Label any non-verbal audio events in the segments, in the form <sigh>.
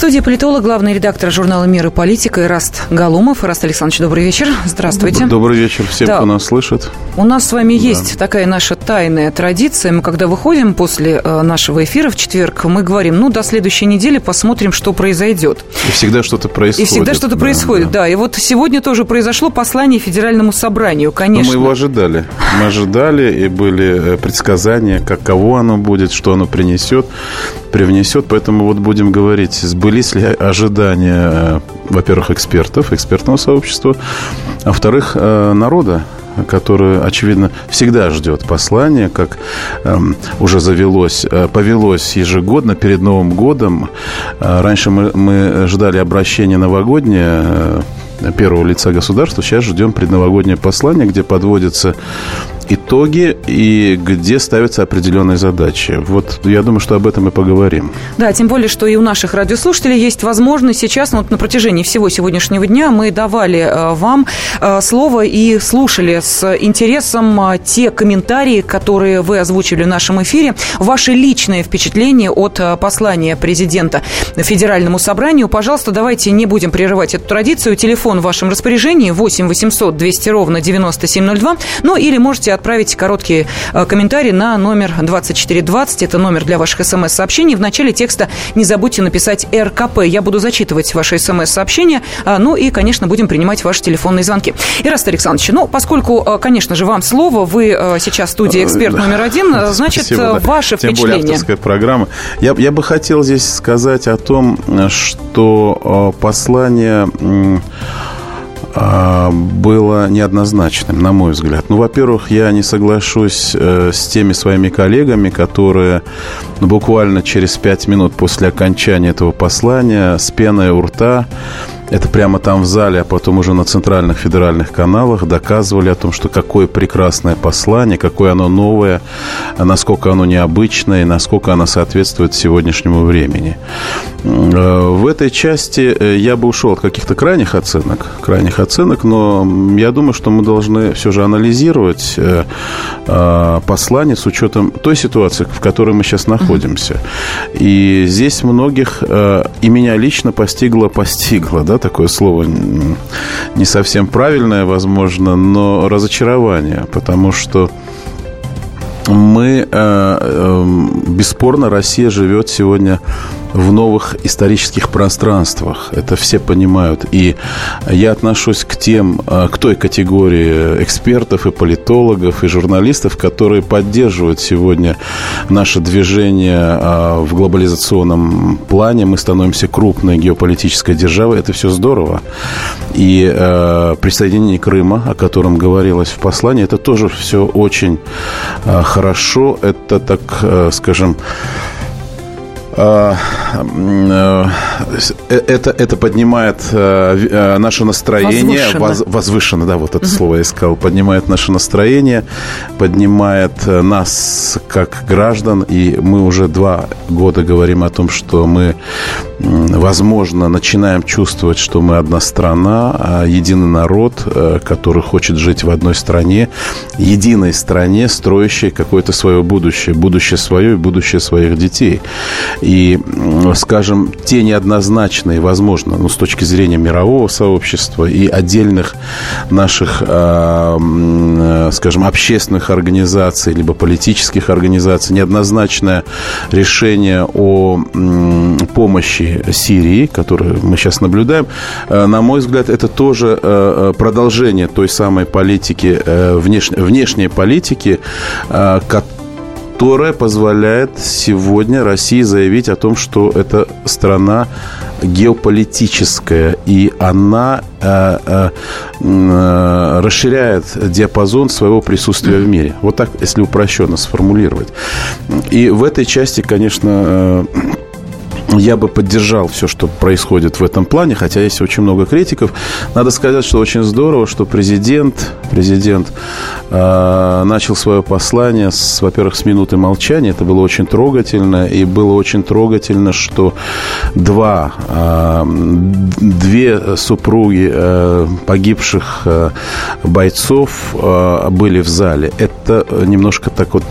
Студии политолог, главный редактор журнала «Мир и политика» Ираст Галумов. Ираст Александрович, добрый вечер. Здравствуйте. Добрый вечер всем, да. кто нас слышит. У нас с вами да. есть такая наша тайная традиция. Мы, когда выходим после э, нашего эфира в четверг, мы говорим, ну, до следующей недели посмотрим, что произойдет. И всегда что-то происходит. И всегда что-то да, происходит, да. да. И вот сегодня тоже произошло послание Федеральному собранию, конечно. Но мы его ожидали. Мы ожидали, и были э, предсказания, каково оно будет, что оно принесет, привнесет. Поэтому вот будем говорить, сбылись ли ожидания, э, во-первых, экспертов, экспертного сообщества, а во-вторых, э, народа, который, очевидно, всегда ждет послания, как эм, уже завелось, э, повелось ежегодно перед Новым годом. Э, раньше мы, мы ждали обращения новогоднее э, первого лица государства. Сейчас ждем предновогоднее послание, где подводится итоги и где ставятся определенные задачи. Вот я думаю, что об этом мы поговорим. Да, тем более, что и у наших радиослушателей есть возможность сейчас, вот на протяжении всего сегодняшнего дня мы давали э, вам э, слово и слушали с интересом э, те комментарии, которые вы озвучили в нашем эфире, ваши личные впечатления от послания президента Федеральному собранию. Пожалуйста, давайте не будем прерывать эту традицию. Телефон в вашем распоряжении 8 800 200 ровно 9702. Ну или можете отправить короткий э, комментарий на номер 2420. Это номер для ваших смс-сообщений. В начале текста не забудьте написать РКП. Я буду зачитывать ваши смс-сообщения. А, ну и, конечно, будем принимать ваши телефонные звонки. Ираст Александрович, ну, поскольку, э, конечно же, вам слово, вы э, сейчас в студии эксперт номер один, <laughs> значит, Спасибо, да. ваше Тем впечатление. более авторская программа. Я, я бы хотел здесь сказать о том, что послание было неоднозначным, на мой взгляд. Ну, во-первых, я не соглашусь э, с теми своими коллегами, которые ну, буквально через пять минут после окончания этого послания с пеной у рта это прямо там в зале, а потом уже на центральных федеральных каналах доказывали о том, что какое прекрасное послание, какое оно новое, насколько оно необычное, насколько оно соответствует сегодняшнему времени. Э, в этой части э, я бы ушел от каких-то крайних оценок, крайних оценок, но я думаю, что мы должны все же анализировать э, послание с учетом той ситуации, в которой мы сейчас находимся. И здесь многих, и меня лично постигло, постигло, да, такое слово не совсем правильное, возможно, но разочарование, потому что мы, бесспорно, Россия живет сегодня в новых исторических пространствах. Это все понимают. И я отношусь к тем, э, к той категории экспертов и политологов и журналистов, которые поддерживают сегодня наше движение э, в глобализационном плане. Мы становимся крупной геополитической державой. Это все здорово. И э, присоединение Крыма, о котором говорилось в послании, это тоже все очень хорошо. Это, так скажем, это, это поднимает э, наше настроение. Возвышенно. Воз, возвышенно, да, вот это угу. слово я искал. Поднимает наше настроение, поднимает э, нас как граждан. И мы уже два года говорим о том, что мы, возможно, начинаем чувствовать, что мы одна страна, а единый народ, который хочет жить в одной стране, единой стране, строящей какое-то свое будущее. Будущее свое и будущее своих детей. И, скажем, те неоднозначные, возможно, ну, с точки зрения мирового сообщества и отдельных наших, а, э, скажем, общественных организаций, либо политических организаций, неоднозначное решение о помощи Сирии, которую мы сейчас наблюдаем, э, на мой взгляд, это тоже э, продолжение той самой политики, внешней, внешней политики, которая позволяет сегодня России заявить о том, что это страна геополитическая, и она э, э, э, расширяет диапазон своего присутствия в мире. Вот так, если упрощенно сформулировать. И в этой части, конечно, э, я бы поддержал все, что происходит в этом плане, хотя есть очень много критиков. Надо сказать, что очень здорово, что президент, президент э, начал свое послание, с, во-первых, с минуты молчания. Это было очень трогательно. И было очень трогательно, что два, э, две супруги э, погибших э, бойцов э, были в зале. Это немножко так вот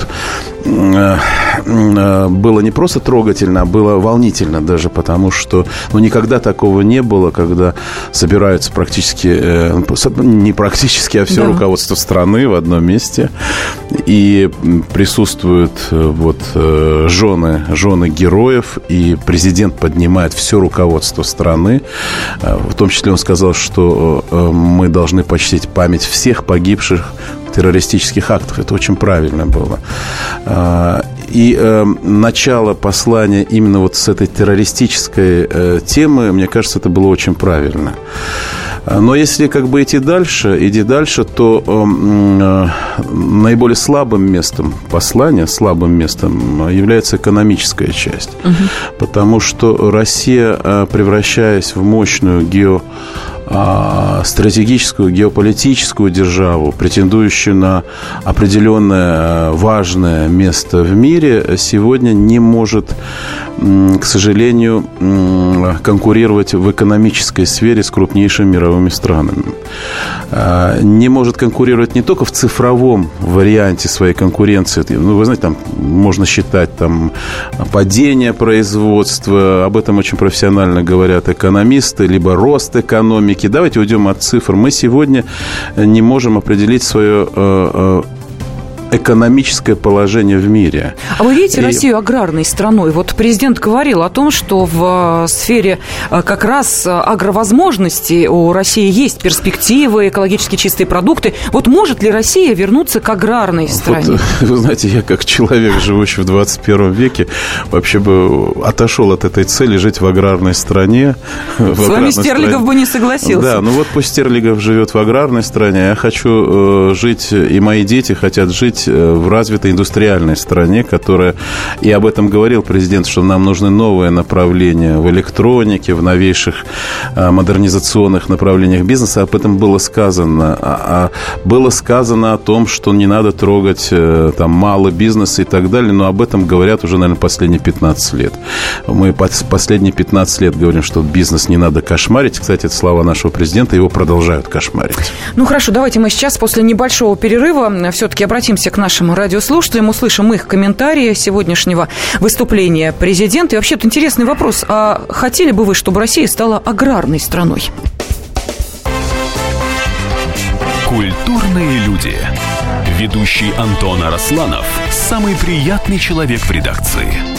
было не просто трогательно, а было волнительно даже, потому что ну, никогда такого не было, когда собираются практически, э, не практически, а все да. руководство страны в одном месте, и присутствуют вот жены, жены героев, и президент поднимает все руководство страны. В том числе он сказал, что мы должны почтить память всех погибших террористических актов. Это очень правильно было. А, и э, начало послания именно вот с этой террористической э, темы, мне кажется, это было очень правильно. А, но если как бы идти дальше, иди дальше, то э, наиболее слабым местом послания, слабым местом является экономическая часть. Угу. Потому что Россия, э, превращаясь в мощную гео стратегическую геополитическую державу, претендующую на определенное важное место в мире, сегодня не может, к сожалению, конкурировать в экономической сфере с крупнейшими мировыми странами. А, не может конкурировать не только в цифровом варианте своей конкуренции. Ну, вы знаете, там можно считать там падение производства, об этом очень профессионально говорят экономисты, либо рост экономики. Давайте уйдем от цифр. Мы сегодня не можем определить свое э, э, экономическое положение в мире. А вы видите и... Россию аграрной страной? Вот президент говорил о том, что в э, сфере э, как раз э, агровозможностей у России есть перспективы, экологически чистые продукты. Вот может ли Россия вернуться к аграрной стране? Вот, вы знаете, я как человек, живущий в 21 веке, вообще бы отошел от этой цели жить в аграрной стране. С вами Стерлигов стране. бы не согласился. Да, ну вот пусть Стерлигов живет в аграрной стране, а я хочу жить, и мои дети хотят жить жить э, в развитой индустриальной стране, которая, и об этом говорил президент, что нам нужны новые направления в электронике, в новейших э, модернизационных направлениях бизнеса. Об этом было сказано. А, а было сказано о том, что не надо трогать э, там малый бизнес и так далее, но об этом говорят уже, наверное, последние 15 лет. Мы последние 15 лет говорим, что бизнес не надо кошмарить. Кстати, это слова нашего президента, его продолжают кошмарить. Ну хорошо, давайте мы сейчас после небольшого перерыва все-таки обратимся обратимся к нашим радиослушателям, услышим их комментарии сегодняшнего выступления президента. И вообще, то интересный вопрос. А хотели бы вы, чтобы Россия стала аграрной страной? Культурные люди. Ведущий Антон Арасланов – самый приятный человек в редакции.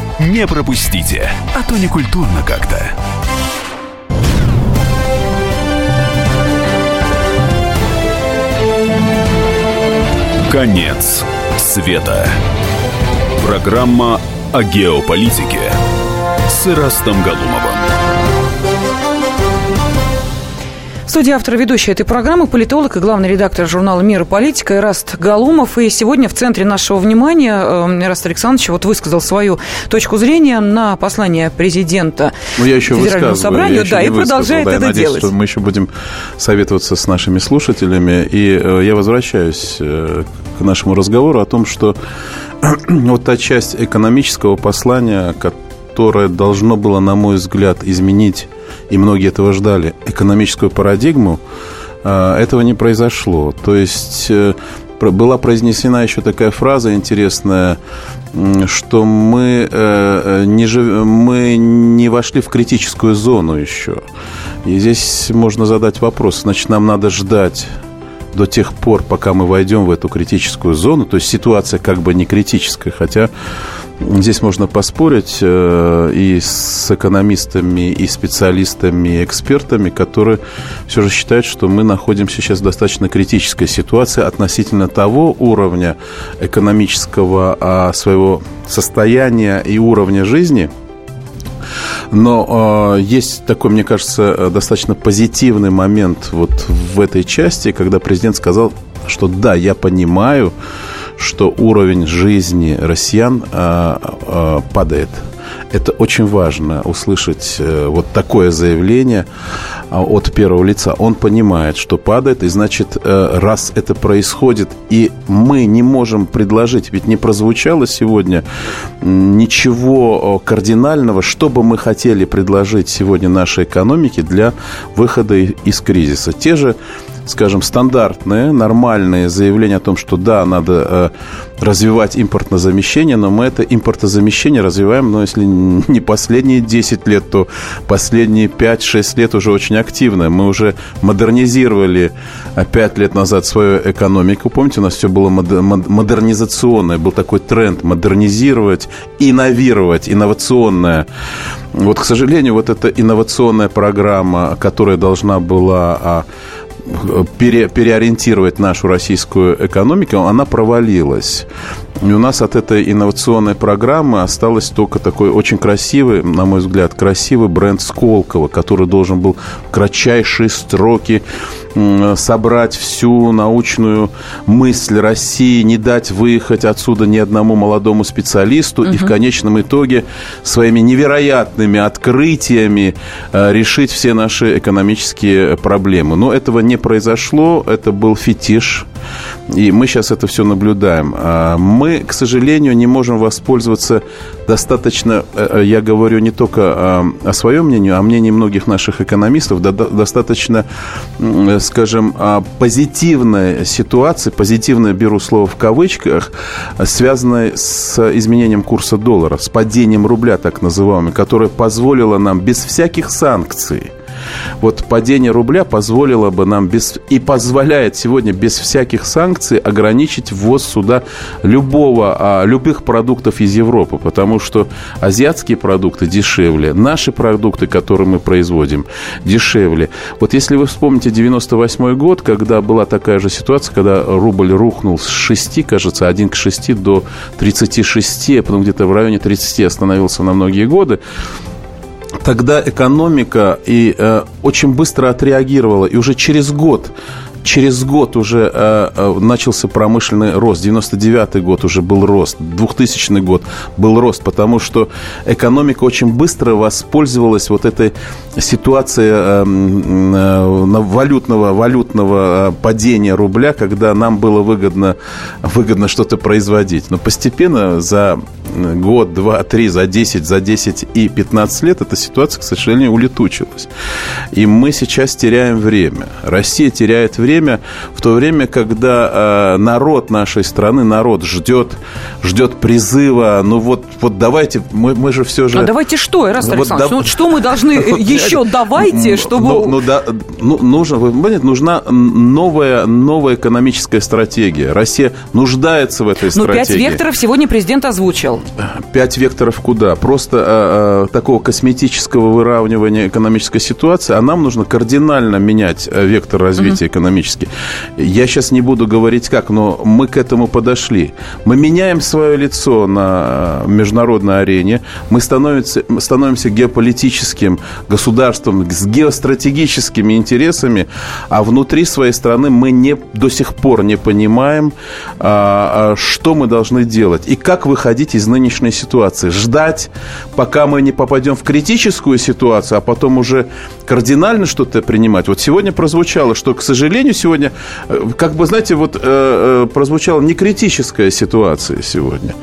Не пропустите, а то не культурно как-то. Конец света. Программа о геополитике с Ирастом Галумовым. Студии автор ведущая этой программы политолог и главный редактор журнала «Мир и политика» Ираст Галумов. И сегодня в центре нашего внимания э, Ираст Александрович вот высказал свою точку зрения на послание президента ну, я еще Федеральному собранию. да, и продолжает да, это надеюсь, делать. Что мы еще будем советоваться с нашими слушателями. И э, я возвращаюсь э, к нашему разговору о том, что <clears throat> вот та часть экономического послания, которое должно было, на мой взгляд, изменить и многие этого ждали, экономическую парадигму, а, этого не произошло. То есть э, была произнесена еще такая фраза интересная, что мы э, э, не, жив... мы не вошли в критическую зону еще. И здесь можно задать вопрос, значит, нам надо ждать до тех пор, пока мы войдем в эту критическую зону, то есть ситуация как бы не критическая, хотя Здесь можно поспорить э, и с экономистами, и специалистами, и экспертами, которые все же считают, что мы находимся сейчас в достаточно критической ситуации относительно того уровня экономического а, своего состояния и уровня жизни – но э, есть такой, мне кажется, достаточно позитивный момент вот в этой части, когда президент сказал, что да, я понимаю, что уровень жизни россиян э, э, падает. Это очень важно услышать э, вот такое заявление а, от первого лица. Он понимает, что падает, и значит, э, раз это происходит, и мы не можем предложить, ведь не прозвучало сегодня ничего кардинального, что бы мы хотели предложить сегодня нашей экономике для выхода из кризиса. Те же скажем, стандартные, нормальные заявления о том, что да, надо э, развивать импортное замещение, но мы это импортозамещение развиваем, но если не последние 10 лет, то последние 5-6 лет уже очень активно. Мы уже модернизировали 5 лет назад свою экономику. Помните, у нас все было модернизационное, был такой тренд модернизировать, инновировать, инновационное. Вот, к сожалению, вот эта инновационная программа, которая должна была а, пере, переориентировать нашу российскую экономику, она провалилась. И у нас от этой инновационной программы осталось только такой очень красивый, на мой взгляд, красивый бренд Сколково, который должен был в кратчайшие строки собрать всю научную мысль России, не дать выехать отсюда ни одному молодому специалисту угу. и в конечном итоге своими невероятными открытиями э, решить все наши экономические проблемы. Но этого не произошло, это был фетиш, и мы сейчас это все наблюдаем. А мы, к сожалению, не можем воспользоваться достаточно, э, э, я говорю не только о своем мнении, а мнении многих наших экономистов, достаточно скажем, а, позитивная ситуация, позитивная, беру слово в кавычках, связанная с изменением курса доллара, с падением рубля, так называемым, которое позволило нам без всяких санкций вот падение рубля позволило бы нам без, и позволяет сегодня без всяких санкций ограничить ввоз сюда любого, а, любых продуктов из Европы, потому что азиатские продукты дешевле, наши продукты, которые мы производим, дешевле. Вот если вы вспомните 98 год, когда была такая же ситуация, когда рубль рухнул с 6, кажется, 1 к 6 до 36, а потом где-то в районе 30 остановился на многие годы, тогда экономика и э, очень быстро отреагировала, и уже через год через год уже э, э начался промышленный рост. 99 год уже был рост. 2000 год был рост, потому что экономика очень быстро воспользовалась вот этой ситуацией э, э, валютного, валютного э, падения рубля, когда нам было выгодно, выгодно что-то производить. Но постепенно за год, два, три, за 10, за 10 и 15 лет эта ситуация, к сожалению, улетучилась. И мы сейчас теряем время. Россия теряет время в то время, когда э, народ нашей страны, народ ждет, ждет призыва, ну вот, вот давайте, мы, мы же все же... А давайте что, Ирас вот Александрович, да... ну, что мы должны <laughs> еще давайте, чтобы... Ну, ну да, ну, нужно, вы понимаете, нужна новая, новая экономическая стратегия. Россия нуждается в этой ну, стратегии. Ну, пять векторов сегодня президент озвучил. Пять векторов куда? Просто а, а, такого косметического выравнивания экономической ситуации, а нам нужно кардинально менять э, вектор развития угу. экономически. Я сейчас не буду говорить как, но мы к этому подошли. Мы меняем свое лицо на международной арене, мы становимся, становимся геополитическим государством с геостратегическими интересами, а внутри своей страны мы не, до сих пор не понимаем, а, что мы должны делать и как выходить из нынешней ситуации. Ждать, пока мы не попадем в критическую ситуацию, а потом уже кардинально что-то принимать. Вот сегодня прозвучало, что, к сожалению, сегодня, э, как бы, знаете, вот э, э, прозвучала не критическая ситуация сегодня,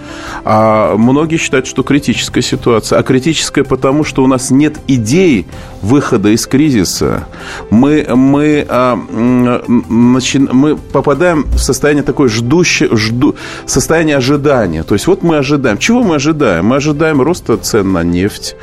а многие считают, что критическая ситуация. А критическая потому, что у нас нет идей выхода из кризиса, мы, мы, а, начи, мы попадаем в состояние такое ждущее, жду, состояние ожидания. То есть вот мы ожидаем. Чего мы ожидаем? Мы ожидаем роста цен на нефть.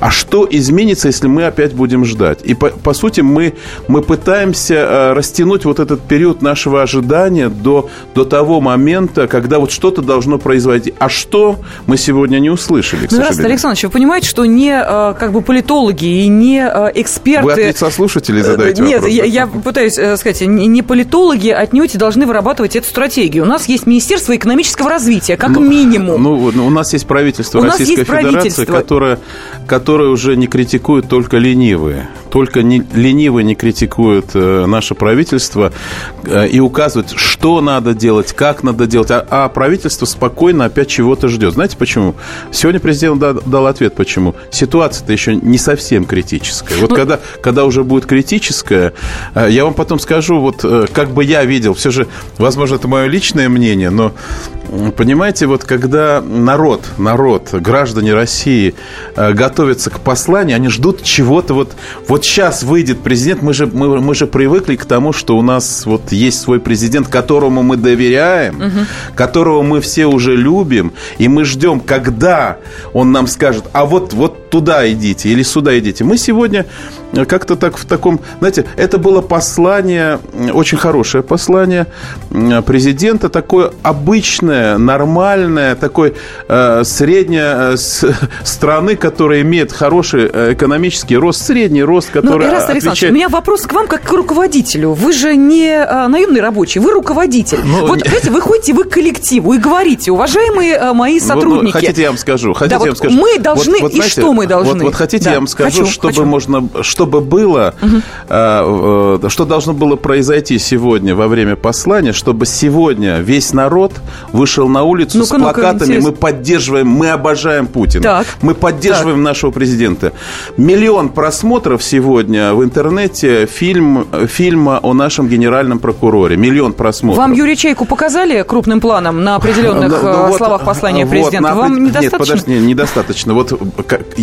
А что изменится, если мы опять будем ждать? И по, по сути мы, мы пытаемся а, растянуть вот этот период нашего ожидания до, до того момента, когда вот что-то должно произойти. А что мы сегодня не услышали, к Здравствуйте, Александрович, вы понимаете, что не а, как бы политологи и не эксперты... Вы от лица слушателей задаете Нет, вопрос. я, я пытаюсь э, сказать, не политологи отнюдь должны вырабатывать эту стратегию. У нас есть Министерство экономического развития, как ну, минимум. Ну, у нас есть правительство у Российской Федерации, правительство. Которое, которое уже не критикует только ленивые. Только не, ленивые не критикуют э, наше правительство э, и указывают, что надо делать, как надо делать. А, а правительство спокойно опять чего-то ждет. Знаете почему? Сегодня президент дал, дал ответ, почему. Ситуация-то еще не совсем критическая. Вот ну, когда, когда уже будет критическая, э, я вам потом скажу, вот как бы я видел, все же, возможно, это мое личное мнение, но Понимаете, вот когда народ, народ, граждане России готовятся к посланию, они ждут чего-то вот, вот сейчас выйдет президент, мы же, мы, мы же привыкли к тому, что у нас вот есть свой президент, которому мы доверяем, угу. которого мы все уже любим, и мы ждем, когда он нам скажет, а вот, вот туда идите или сюда идите. Мы сегодня как-то так в таком, знаете, это было послание, очень хорошее послание президента, такое обычное, нормальное, такой э, средняя э, <laughs> страны, которая имеет хороший э, экономический рост, средний рост, ну, который ну, отвечает... у меня вопрос к вам как к руководителю. Вы же не э, наемный рабочий, вы руководитель. Ну, вот, знаете, вы ходите, вы к коллективу и говорите, уважаемые э, мои сотрудники. Ну, хотите, я вам скажу. Хотите, да, я вам скажу. Мы должны, вот, вот, и знаете, что мы должны? Вот, вот хотите, да. я вам скажу, хочу, чтобы хочу. можно, чтобы было, угу. э, что должно было произойти сегодня во время послания, чтобы сегодня весь народ вышел на улицу ну с плакатами «Мы поддерживаем, мы обожаем Путина, так. мы поддерживаем так. нашего президента». Миллион просмотров сегодня в интернете фильм, фильма о нашем генеральном прокуроре. Миллион просмотров. Вам Юрий Чайку показали крупным планом на определенных ну, ну, вот, словах послания президента? Вам недостаточно? Нет, подожди, недостаточно. Вот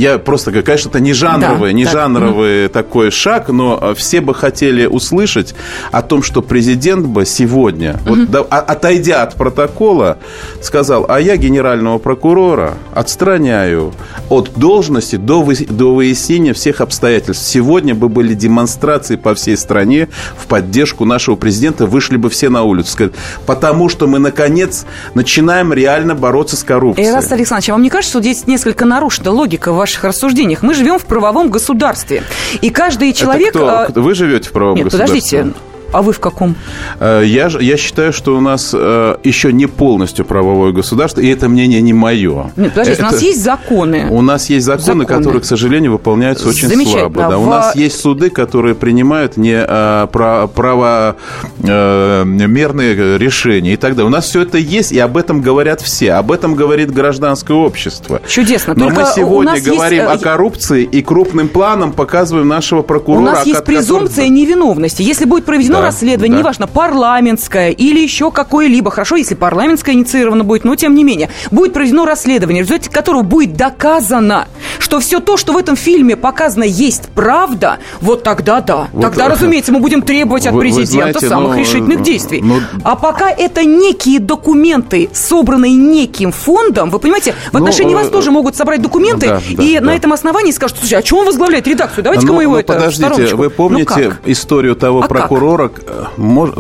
я просто говорю, конечно, это не жанровый, да, не так. жанровый угу. такой шаг, но все бы хотели услышать о том, что президент бы сегодня, угу. вот, да, отойдя от протокола, сказал, а я генерального прокурора отстраняю от должности до, вы, до выяснения всех обстоятельств. Сегодня бы были демонстрации по всей стране в поддержку нашего президента, вышли бы все на улицу. Сказать, потому что мы, наконец, начинаем реально бороться с коррупцией. Ирас Александрович, а вам не кажется, что здесь несколько нарушена логика в ваших рассуждениях? Мы живем в правовом государстве. И каждый человек... Это кто? А, Вы живете в правовом Нет, государстве? подождите. А вы в каком? Э, я, я считаю, что у нас э, еще не полностью правовое государство, и это мнение не мое. Нет, подождите, это... у нас есть законы. У нас есть законы, законы. которые, к сожалению, выполняются очень слабо. Да. У нас есть суды, которые принимают не а, правомерные решения и так далее. У нас все это есть, и об этом говорят все. Об этом говорит гражданское общество. Чудесно. Но мы сегодня говорим есть... о коррупции и крупным планом показываем нашего прокурора. У нас есть презумпция невиновности. Если будет проведено расследование, да. неважно, парламентское или еще какое-либо, хорошо, если парламентское инициировано будет, но тем не менее, будет проведено расследование, в результате которого будет доказано, что все то, что в этом фильме показано, есть правда, вот тогда да. Вот, тогда, разумеется, мы будем требовать от президента знаете, самых ну, решительных действий. Ну, а пока это некие документы, собранные неким фондом, вы понимаете, в ну, отношении ну, вас тоже могут собрать документы, да, да, и да. на этом основании скажут, слушай, а что он возглавляет редакцию? Давайте-ка ну, мы его ну, это Подождите, вы помните ну, историю того а прокурора,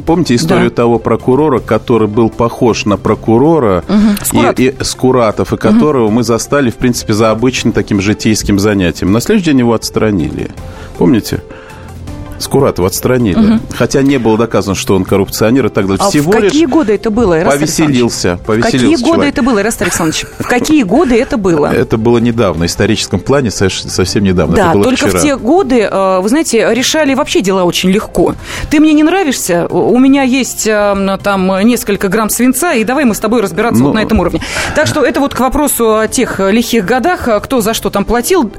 помните историю да. того прокурора, который был похож на прокурора угу. Скурат. и, и Скуратов, и которого угу. мы застали, в принципе, за обычным таким житейским занятием. На следующий день его отстранили. Помните? Скуратова отстранили. Угу. Хотя не было доказано, что он коррупционер и так далее. А Всего в какие годы это было, Ирас повеселился, повеселился. В какие человек. годы это было, Ирас Александрович? В какие годы это было? Это было недавно, в историческом плане совсем недавно. Да, только вчера. в те годы, э, вы знаете, решали вообще дела очень легко. Ты мне не нравишься, у меня есть э, там несколько грамм свинца, и давай мы с тобой разбираться ну, вот на этом уровне. Так что это вот к вопросу о тех лихих годах, кто за что там платил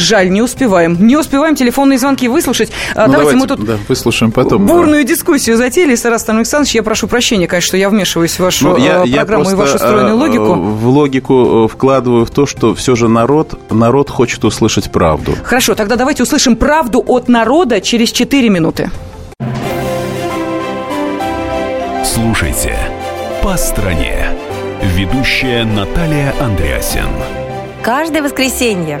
жаль, не успеваем. Не успеваем телефонные звонки выслушать. А, Ну, давайте, давайте, мы тут да, выслушаем потом. бурную дискуссию затеяли с Ирастом Александровичем. Я прошу прощения, конечно, что я вмешиваюсь в вашу Ну, я, я программу и просто, вашу стройную э, логику. В логику э, вкладываю в то, что все же народ, народ хочет услышать правду. Хорошо, тогда давайте услышим правду от народа через 4 минуты. Слушайте «По стране». Ведущая Наталья Андреасин. Каждое воскресенье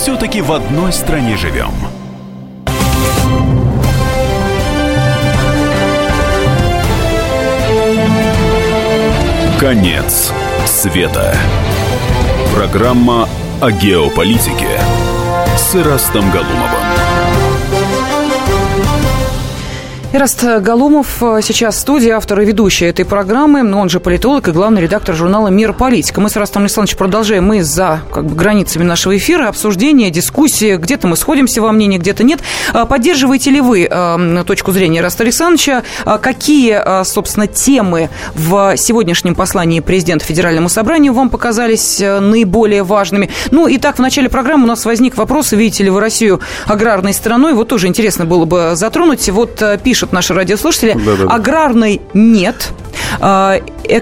Все-таки в одной стране живем. Конец света. Программа о геополитике с Ирастом Галумовым. Ираст Галумов э, сейчас в студии, автор и ведущий этой программы, но он же политолог и главный редактор журнала «Мир политика». Мы с Ирастом Александровичем продолжаем. Мы за как бы, границами нашего эфира, обсуждения, дискуссии. Где-то мы сходимся во мнении, где-то нет. А Поддерживаете ли вы э, точку зрения Ираста Александровича? Какие, э, собственно, темы в сегодняшнем послании президента Федеральному собранию вам показались э, наиболее важными? Ну, и так, в начале программы у нас возник вопрос, видите ли вы Россию аграрной страной? Вот тоже интересно было бы затронуть. Вот э, пишут наши радиослушатели. Да-да-да. Аграрной нет. А, э-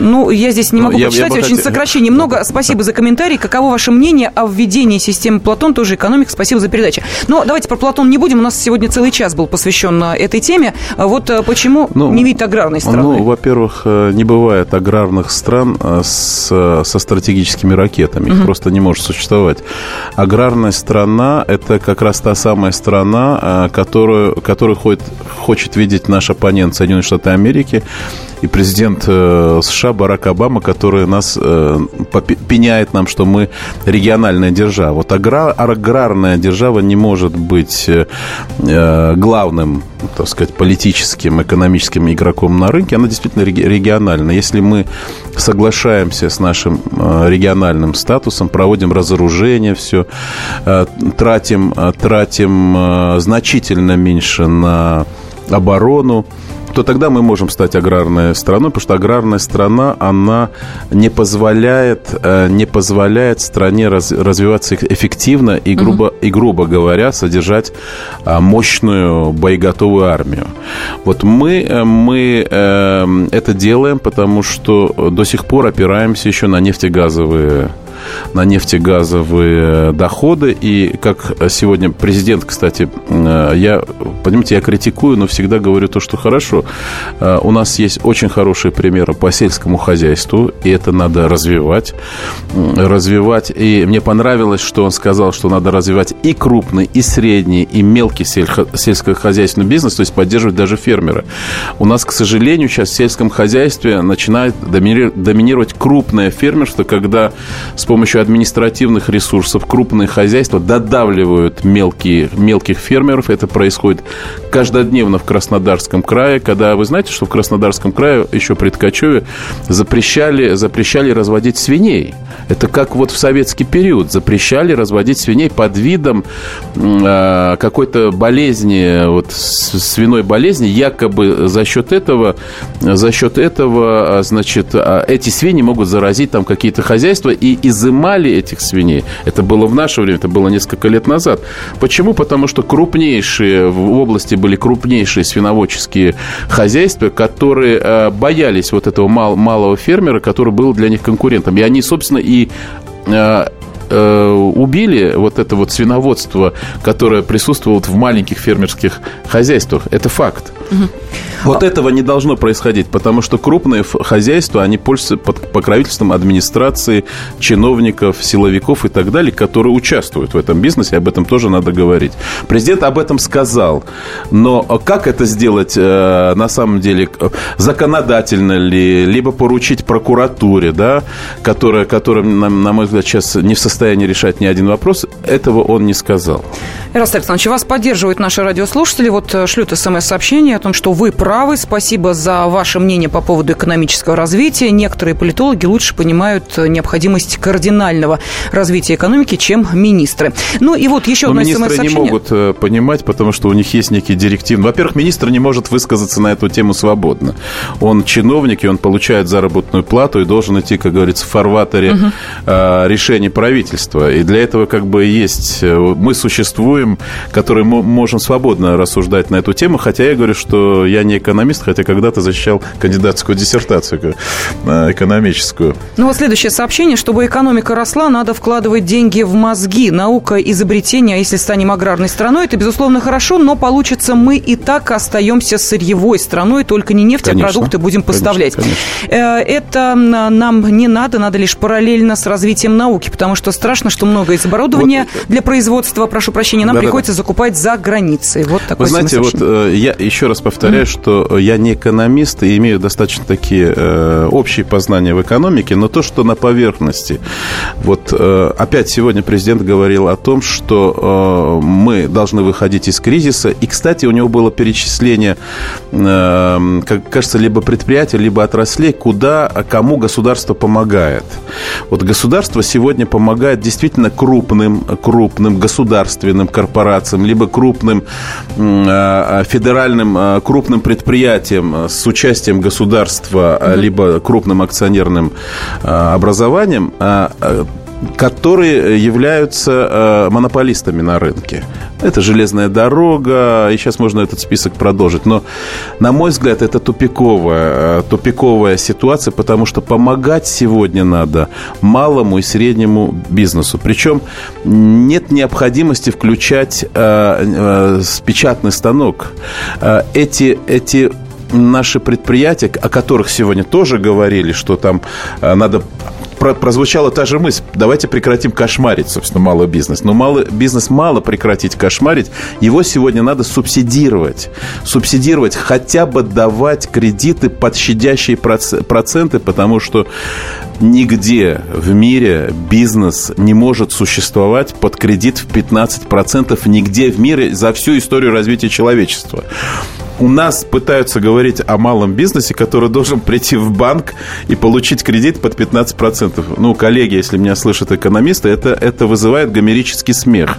ну, я здесь не Ну, могу я- я прочитать, бы очень хотел- сокращений много. Спасибо за комментарий. Каково ваше мнение о введении системы Платон, тоже экономика? Спасибо за передачу. Но давайте про Платон не будем. У нас сегодня целый час был посвящен э, этой теме. А Вот э, почему Ну, не видит аграрной страны? Ну, во-первых, э, не бывает аграрных стран с, со стратегическими ракетами. Их просто не может существовать. Аграрная страна – это как раз та самая страна, которую, которую хочет, хочет видеть наш оппонент Соединенные Штаты Америки и президент э, США Барак Обама, который нас э, пеняет нам, что мы региональная держава. Вот агра- аграрная держава не может быть э, главным, так сказать, политическим, экономическим игроком на рынке. Она действительно реги- региональная. Если мы соглашаемся с нашим региональным статусом, проводим разоружение, все, тратим, тратим значительно меньше на оборону, то тогда мы можем стать аграрной страной, потому что аграрная страна, она не позволяет, э, не позволяет стране раз- развиваться эф- эффективно и, грубо, и, грубо говоря, содержать а, мощную боеготовую армию. Вот мы, э, мы э, это делаем, потому что до сих пор опираемся еще на нефтегазовые на нефтегазовые доходы. И как сегодня президент, кстати, э, я, понимаете, я критикую, но всегда говорю то, что хорошо. Э, У нас есть очень хорошие примеры по сельскому хозяйству, и это надо развивать. Развивать. И мне понравилось, что он сказал, что надо развивать и крупный, и средний, и мелкий сельхо- сельскохозяйственный бизнес, то есть поддерживать даже фермера. У нас, к сожалению, сейчас в сельском хозяйстве начинает домини- доминировать крупное фермерство, когда с помощью административных ресурсов крупные хозяйства додавливают мелкие, мелких фермеров. Это происходит каждодневно в Краснодарском крае, когда вы знаете, что в Краснодарском крае еще при Ткачеве запрещали, запрещали разводить свиней. Это как вот в советский период запрещали разводить свиней под видом э, какой-то болезни, вот свиной болезни, якобы за счет этого, за счет этого, а, значит, а, эти свиньи могут заразить там какие-то хозяйства и изымали этих свиней. Это было в наше время, это было несколько лет назад. Почему? Потому что крупнейшие в области были крупнейшие свиноводческие хозяйства, которые э, боялись вот этого мал- малого фермера, который был для них конкурентом. И они, собственно, и э, э, убили вот это вот свиноводство, которое присутствовало в маленьких фермерских хозяйствах. Это факт. Угу. Вот этого не должно происходить, потому что крупные хозяйства, они пользуются под покровительством администрации, чиновников, силовиков и так далее, которые участвуют в этом бизнесе, об этом тоже надо говорить. Президент об этом сказал, но как это сделать э, на самом деле? Законодательно ли, либо поручить прокуратуре, да, которая, которая на, на мой взгляд, сейчас не в состоянии решать ни один вопрос, этого он не сказал. Ярослав Александрович, вас поддерживают наши радиослушатели. Вот э, шлют смс-сообщение о том, что вы правы. Спасибо за ваше мнение по поводу экономического развития. Некоторые политологи лучше понимают э, необходимость кардинального развития экономики, чем министры. Ну и вот еще Но одно министры не могут э, понимать, потому что у них есть некий директив. Во-первых, министр не может высказаться на эту тему свободно. Он чиновник, и он получает заработную плату и должен идти, как говорится, в фарватере угу. решений правительства. И для этого как бы есть... Мы существуем который мы можем свободно рассуждать на эту тему, хотя я говорю, что я не экономист, хотя когда-то защищал кандидатскую диссертацию э, экономическую. Ну вот следующее сообщение. Чтобы экономика росла, надо вкладывать деньги в мозги. Наука, изобретение, а если станем аграрной страной, это, безусловно, хорошо, но получится мы и так остаемся сырьевой страной, только не нефть, конечно, а продукты будем поставлять. Конечно, конечно. Э, это нам не надо, надо лишь параллельно с развитием науки, потому что страшно, что много из оборудования вот. для производства, прошу прощения, нам да, приходится да, да. закупать за границей. Вот такой Вы знаете, вот э, я еще раз повторяю, mm-hmm. что я не экономист и имею достаточно такие э, общие познания в экономике, но то, что на поверхности. Вот э, опять сегодня президент говорил о том, что э, мы должны выходить из кризиса. И, кстати, у него было перечисление, э, как кажется, либо предприятий, либо отраслей, куда, кому государство помогает. Вот государство сегодня помогает действительно крупным, крупным государственным корпорациям, либо крупным а, а, федеральным а, крупным предприятиям с участием государства, либо крупным акционерным образованием, которые являются монополистами на рынке. Это железная дорога, и сейчас можно этот список продолжить. Но, на мой взгляд, это тупиковая, э, тупиковая ситуация, потому что помогать сегодня надо малому и среднему бизнесу. Причем нет необходимости включать э, э, печатный станок. Э, эти, эти наши предприятия, о которых сегодня тоже говорили, что там э, прозвучала та же мысль. Давайте прекратим кошмарить, собственно, малый бизнес. Но малый бизнес мало прекратить кошмарить. Его сегодня надо субсидировать. Субсидировать, хотя бы давать кредиты под щадящие проценты, потому что нигде в мире бизнес не может существовать под кредит в 15% нигде в мире за всю историю развития человечества у нас пытаются говорить о малом бизнесе, который должен прийти в банк и получить кредит под 15%. Ну, коллеги, если меня слышат экономисты, это, это вызывает гомерический смех.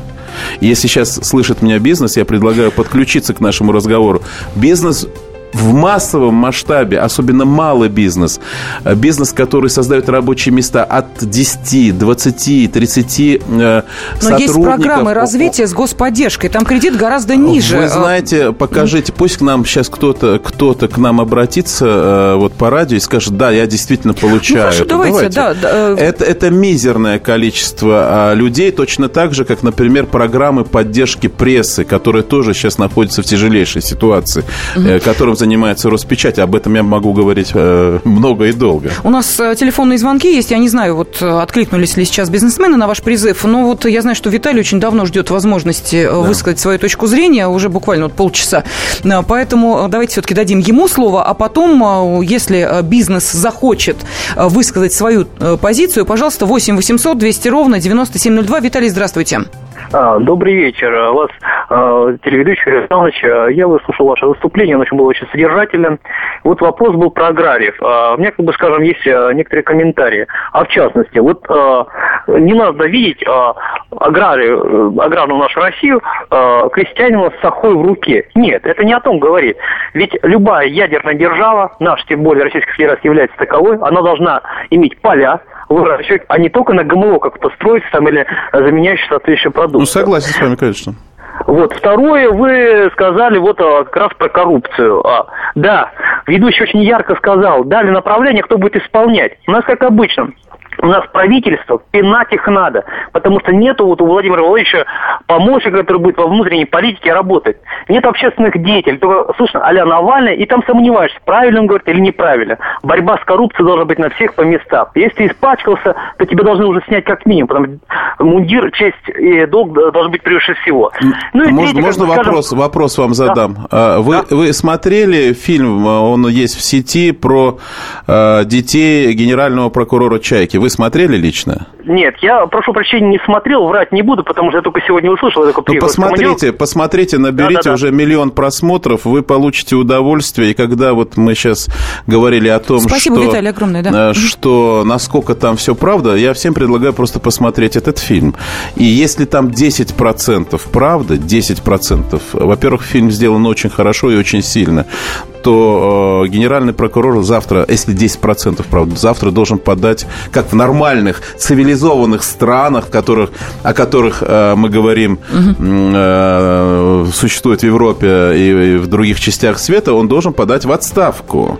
Если сейчас слышит меня бизнес, я предлагаю подключиться к нашему разговору. Бизнес в массовом масштабе, особенно малый бизнес, э, бизнес, который создает рабочие места от 10, 20, 30 э, Но есть программы развития с господдержкой, там кредит гораздо ниже. Вы знаете, покажите, пусть к нам сейчас кто-то кто к нам обратится э, вот по радио и скажет, да, я действительно получаю. Ну, хорошо, давайте, давайте. Да, да. Э, это, это мизерное количество а, людей, точно так же, как, например, программы поддержки прессы, которые тоже сейчас находятся в тяжелейшей ситуации, угу. которым занимается Роспечать. Об этом я могу говорить э, много и долго. У нас э, телефонные звонки есть. Я не знаю, вот э, откликнулись ли сейчас бизнесмены на ваш призыв. Но вот я знаю, что Виталий очень давно ждет возможности да. высказать свою точку зрения. Уже буквально вот полчаса. Поэтому давайте все-таки дадим ему слово. А потом, если бизнес захочет высказать свою позицию, пожалуйста, 8 800 200 ровно 9702. Виталий, здравствуйте. А, добрый вечер. Вас, а, телеведущий Александрович, а, я выслушал ваше выступление, оно очень было очень содержательным. Вот вопрос был про аграриев. У меня, как бы, скажем, есть некоторые комментарии. А в частности, вот не надо видеть аграрию, аграрную нашу Россию крестьянина с сахой в руке. Нет, это не о том говорит. Ведь любая ядерная держава, наша, тем более Российская Федерация является таковой, она должна иметь поля, выращивать, а не только на ГМО как-то строиться там или заменяющие соответствующие продукты. Ну, согласен с вами, конечно. Вот. Второе, вы сказали вот а, как раз про коррупцию. А, да, ведущий очень ярко сказал, дали направление, кто будет исполнять. У нас, как обычно, у нас правительство, пинать их надо, потому что нету вот у Владимира Владимировича помощника, который будет во внутренней политике работать. Нет общественных деятелей, только, слушай, а Навальный, и там сомневаешься, правильно он говорит или неправильно. Борьба с коррупцией должна быть на всех по местам. Если ты испачкался, то тебя должны уже снять как минимум, потому что мундир, честь и долг должны быть превыше всего. Ну, и можно, третье, можно бы, вопрос, скажем... вопрос вам задам? Да. Вы, да. вы смотрели фильм, он есть в сети, про э, детей генерального прокурора Чайки? Вы смотрели лично? Нет, я, прошу прощения, не смотрел, врать не буду, потому что я только сегодня услышал. Я только ну, посмотрите, посмотрите, наберите да, да, да. уже миллион просмотров, вы получите удовольствие. И когда вот мы сейчас говорили о том, Спасибо, что, Виталий, огромное, да. Э, что насколько там все правда, я всем предлагаю просто посмотреть этот фильм. И если там 10% правда, 10%, во-первых, фильм сделан очень хорошо и очень сильно то э, генеральный прокурор завтра, если 10%, правда, завтра должен подать, как в нормальных, цивилизованных странах, которых, о которых э, мы говорим, э, существует в Европе и, и в других частях света, он должен подать в отставку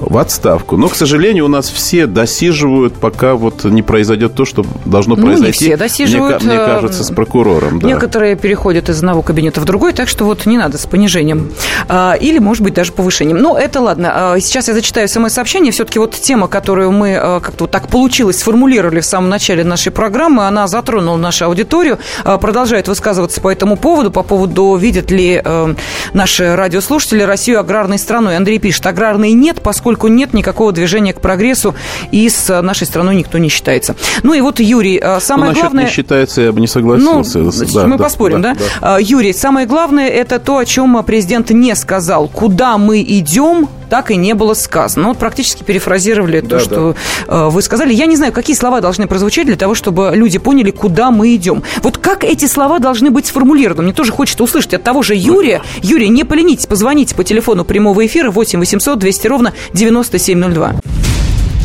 в отставку. Но, к сожалению, у нас все досиживают, пока вот не произойдет то, что должно ну, произойти. Не все досиживают. Мне, мне кажется, с прокурором. Да. Некоторые переходят из одного кабинета в другой, так что вот не надо с понижением. А, или, может быть, даже повышением. Но это ладно. А, сейчас я зачитаю смс-сообщение. Все-таки вот тема, которую мы а, как-то вот так получилось сформулировали в самом начале нашей программы, она затронула нашу аудиторию, продолжает высказываться по этому поводу, по поводу, видят ли наши радиослушатели Россию аграрной страной. Андрей пишет, аграрной нет, поскольку поскольку нет никакого движения к прогрессу, и с нашей страной никто не считается. Ну и вот, Юрий, а, самое ну, главное... не считается, я бы не согласился. Ну, да, мы да, поспорим, да, да? да? Юрий, самое главное, это то, о чем президент не сказал. Куда мы идем, так и не было сказано. Ну, вот практически перефразировали то, да, что да. вы сказали. Я не знаю, какие слова должны прозвучать для того, чтобы люди поняли, куда мы идем. Вот как эти слова должны быть сформулированы? Мне тоже хочется услышать от того же Юрия. Юрий, не поленитесь, позвоните по телефону прямого эфира 8 800 200 ровно 9702.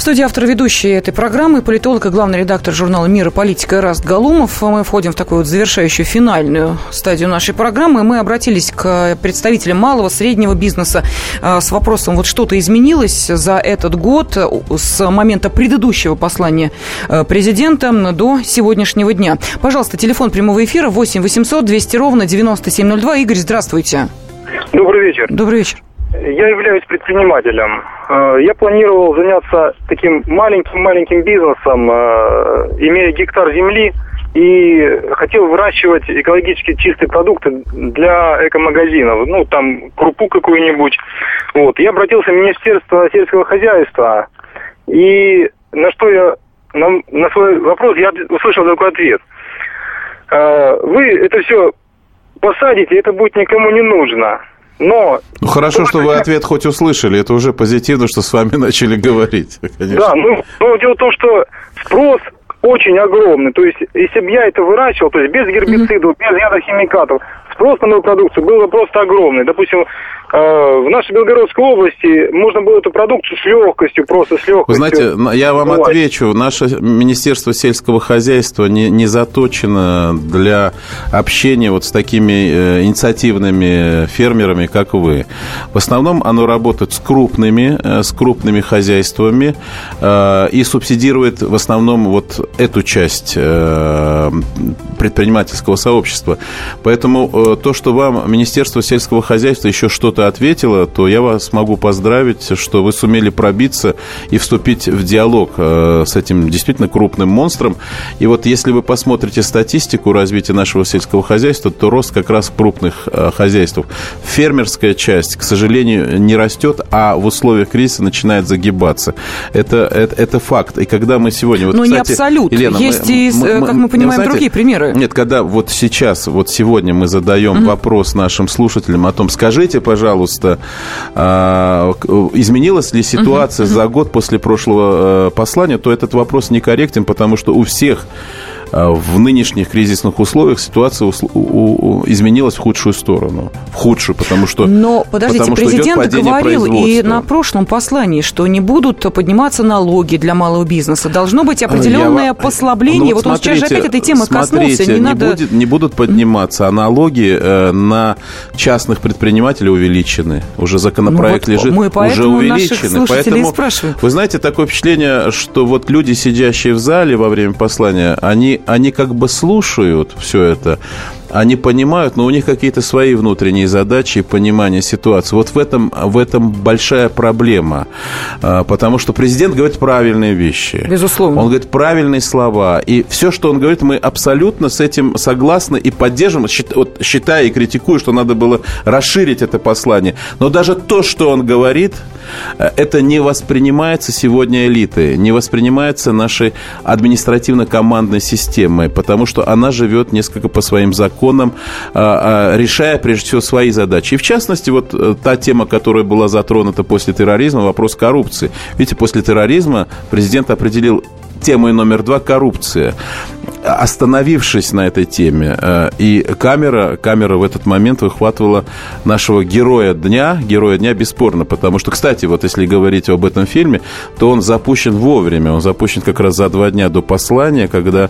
В студии автор ведущей этой программы политолог и главный редактор журнала «Мир и политика» Раст Галумов. Мы входим в такую вот завершающую финальную стадию нашей программы. Мы обратились к представителям малого, среднего бизнеса а, с вопросом, вот что-то изменилось за этот год с момента предыдущего послания а, президента до сегодняшнего дня. Пожалуйста, телефон прямого эфира 8 800 200 ровно 9702. Игорь, здравствуйте. Добрый вечер. Добрый вечер. Я являюсь предпринимателем. Э, я планировал заняться таким маленьким-маленьким бизнесом, э, имея гектар земли, и хотел выращивать экологически чистые продукты для эко-магазинов, ну, там, крупу какую-нибудь. Вот. Я обратился в Министерство сельского хозяйства, и на что я, на, на свой вопрос я услышал такой ответ. Э, вы это все посадите, это будет никому не нужно. Но... Ну, хорошо, что вы ответ хоть услышали. Это уже позитивно, что с вами <laughs> начали говорить. Конечно. Да, ну, ну, дело в том, что спрос очень огромный. То есть, если бы я это выращивал, то есть без гербицидов, без ядохимикатов, спрос на мою продукцию был бы просто огромный. Допустим, в нашей Белгородской области можно было эту продукцию с легкостью, просто с легкостью. Вы знаете, я вам бывать. отвечу, наше Министерство сельского хозяйства не, не заточено для общения вот с такими э, инициативными фермерами, как вы. В основном оно работает с крупными, э, с крупными хозяйствами и субсидирует в основном вот эту часть предпринимательского сообщества. Поэтому то, что вам Министерство сельского хозяйства еще что-то что-то ответила, то я вас могу поздравить, что вы сумели пробиться и вступить в диалог э, с этим действительно крупным монстром. И вот если вы посмотрите статистику развития нашего сельского хозяйства, то рост как раз крупных э, хозяйствах. Фермерская часть, к сожалению, не растет, а в условиях кризиса начинает загибаться. Это, это, это факт. И когда мы сегодня... Вот, Но кстати, не абсолют. Елена, Есть мы, и, мы, как мы понимаем, знаете, другие примеры. Нет, когда вот сейчас, вот сегодня мы задаем mm-hmm. вопрос нашим слушателям о том, скажите, пожалуйста, а, изменилась ли ситуация за год после прошлого э, послания, то этот вопрос некорректен, потому что у всех в нынешних кризисных условиях ситуация у, у, у, изменилась в худшую сторону. В худшую, потому что... Но, подождите, потому президент говорил и на прошлом послании, что не будут подниматься налоги для малого бизнеса. Должно быть определенное Я... послабление. Ну, вот, вот смотрите, он сейчас же опять этой темы смотрите, коснулся. Не, не, надо... будет, не будут подниматься, а налоги э, на частных предпринимателей увеличены. Уже законопроект ну, вот лежит, мы уже увеличены. Поэтому, вы знаете, такое впечатление, что вот люди, сидящие в зале во время послания, они они, как бы слушают все это, они понимают, но у них какие-то свои внутренние задачи и понимание ситуации. Вот в этом, в этом большая проблема. А, потому что президент говорит правильные вещи. Безусловно. Он говорит правильные слова. И все, что он говорит, мы абсолютно с этим согласны и поддерживаем, считая и критикуя, что надо было расширить это послание. Но даже то, что он говорит, э, это не воспринимается сегодня элитой, не воспринимается нашей административно-командной системой, потому что она живет несколько по своим законам законам, а, а, решая, прежде всего, свои задачи. И, в частности, вот э, та тема, которая была затронута после терроризма, вопрос коррупции. Видите, после терроризма президент определил темой номер два – коррупция остановившись на этой теме, э, и камера, камера в этот момент выхватывала нашего героя дня, героя дня бесспорно, потому что, кстати, вот если говорить об этом фильме, то он запущен вовремя, он запущен как раз за два дня до послания, когда,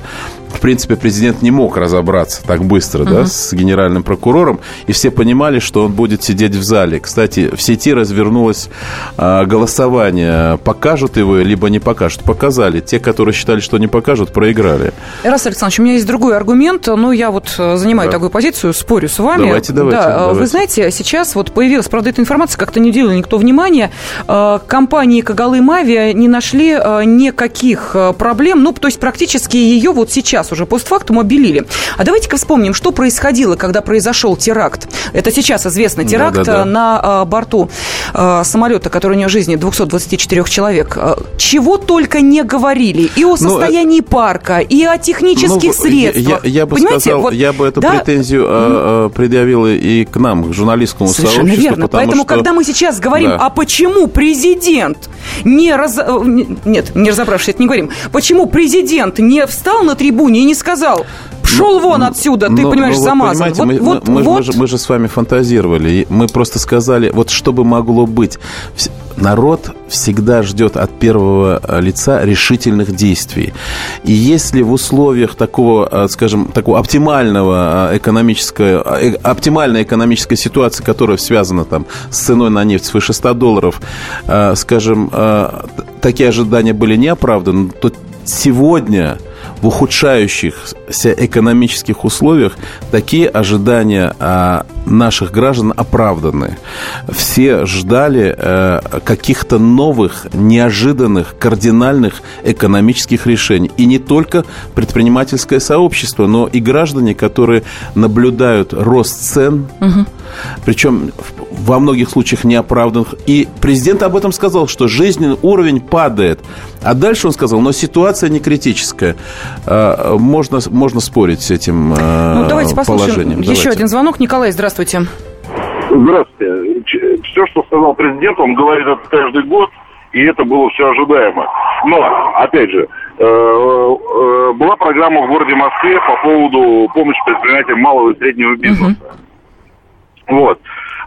в принципе, президент не мог разобраться так быстро, uh-huh. да, с генеральным прокурором, и все понимали, что он будет сидеть в зале. Кстати, в сети развернулось а, голосование, покажут его, либо не покажут. Показали. Те, которые считали, что не покажут, проиграли. Тарас Александрович, у меня есть другой аргумент, но я вот э, занимаю да. такую позицию, спорю с вами. Давайте, давайте. Да, давайте. Вы знаете, сейчас вот появилась, правда, эта информация, как-то не уделил никто внимания. Э, компании Кагалы Мави не нашли э, никаких проблем, ну, то есть практически ее вот сейчас уже постфактум обелили. А давайте-ка вспомним, что происходило, когда произошел теракт. Это сейчас известно, теракт да, да, да. на борту самолета, который унес жизни 224 человек. Чего только не говорили и о ну, состоянии ну, парка, и о технических ну, средствах. Я, я бы Понимаете? сказал, вот, я бы эту да? претензию mm. предъявил и к нам, к журналистскому Совершенно сообществу. Верно. Поэтому, что... когда мы сейчас говорим, да. а почему президент не раз... Э, нет, не разобравшись, это не говорим. Почему президент не встал на трибуне и не сказал, Пшел ну, вон отсюда, ты но, понимаешь, но, замазан. Вот, мы, вот, мы, вот. Мы, же, мы же с вами фантазировали. Мы просто сказали, вот что бы могло быть. Народ всегда ждет от первого э, лица решительных действий. И если в условиях такого, э, скажем, такого оптимального э, экономического, оптимальной экономической ситуации, которая связана там с ценой на нефть свыше 100 долларов, скажем, такие ожидания были неоправданы, то сегодня в ухудшающихся экономических условиях такие ожидания а, наших граждан оправданы. Все ждали э, каких-то новых, неожиданных, кардинальных экономических решений. И не только предпринимательское сообщество, но и граждане, которые наблюдают рост цен, угу. причем во многих случаях неоправданных. И президент об этом сказал, что жизненный уровень падает. А дальше он сказал, но ситуация не критическая. А, можно, можно спорить с этим э, ну, давайте послушаем положением. Еще давайте. один звонок. Николай, здравствуйте. Здравствуйте. Все, что сказал президент, он говорит это каждый год, и это было все ожидаемо. Но, опять же, э, э, была программа в городе Москве по поводу помощи предпринимателям малого и среднего бизнеса. Угу. Вот.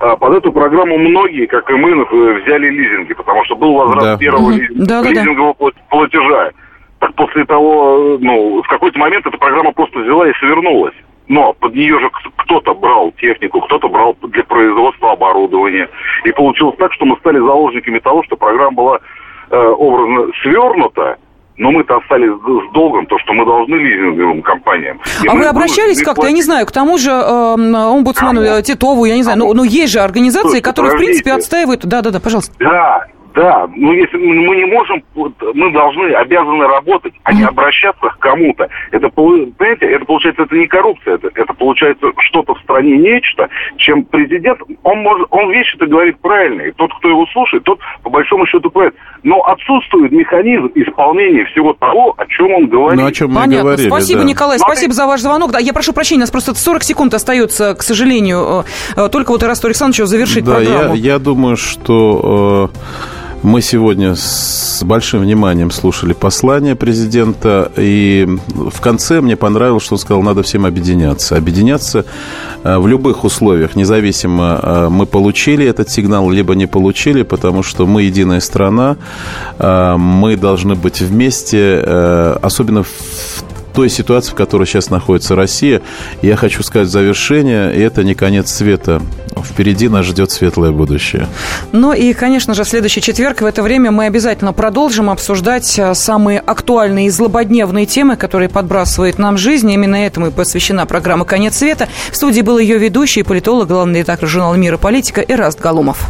А под эту программу многие, как и мы, взяли лизинги, потому что был возврат да. первого угу. да, лизингового да, да. платежа. Так после того, ну, в какой-то момент эта программа просто взяла и свернулась. Но под нее же кто-то брал технику, кто-то брал для производства оборудования. И получилось так, что мы стали заложниками того, что программа была э, образно свернута, но мы-то остались с долгом, то, что мы должны лизинговым компаниям. И а вы обращались как-то, я не знаю, к тому же э, омбудсмену Кому? Титову, я не знаю, но, но есть же организации, Слушайте, которые, подождите. в принципе, отстаивают... Да-да-да, пожалуйста. Да, да, но ну, если мы не можем, мы должны, обязаны работать, а не обращаться к кому-то. Это, понимаете, это получается, это не коррупция, это, это получается что-то в стране нечто, чем президент, он может, он вещи-то говорит правильно, и тот, кто его слушает, тот по большому счету правильно. Но отсутствует механизм исполнения всего того, о чем он говорит. Ну, о чем мы Понятно. говорили, Спасибо, да. Николай, Смотри. спасибо за ваш звонок. Да, я прошу прощения, у нас просто 40 секунд остается, к сожалению. Э, только вот Ирасту Александровичу завершить да, программу. Я, я думаю, что э, мы сегодня с большим вниманием слушали послание президента, и в конце мне понравилось, что он сказал, надо всем объединяться. Объединяться э, в любых условиях, независимо, э, мы получили этот сигнал, либо не получили, потому что мы единая страна, э, мы должны быть вместе, особенно в той ситуации, в которой сейчас находится Россия. Я хочу сказать завершение, и это не конец света. Впереди нас ждет светлое будущее. Ну и, конечно же, в следующий четверг в это время мы обязательно продолжим обсуждать э, самые актуальные и злободневные темы, которые подбрасывает нам жизнь. Именно этому и посвящена программа «Конец света». В студии был ее ведущий, политолог, главный редактор журнала «Мира политика» Эраст Галумов.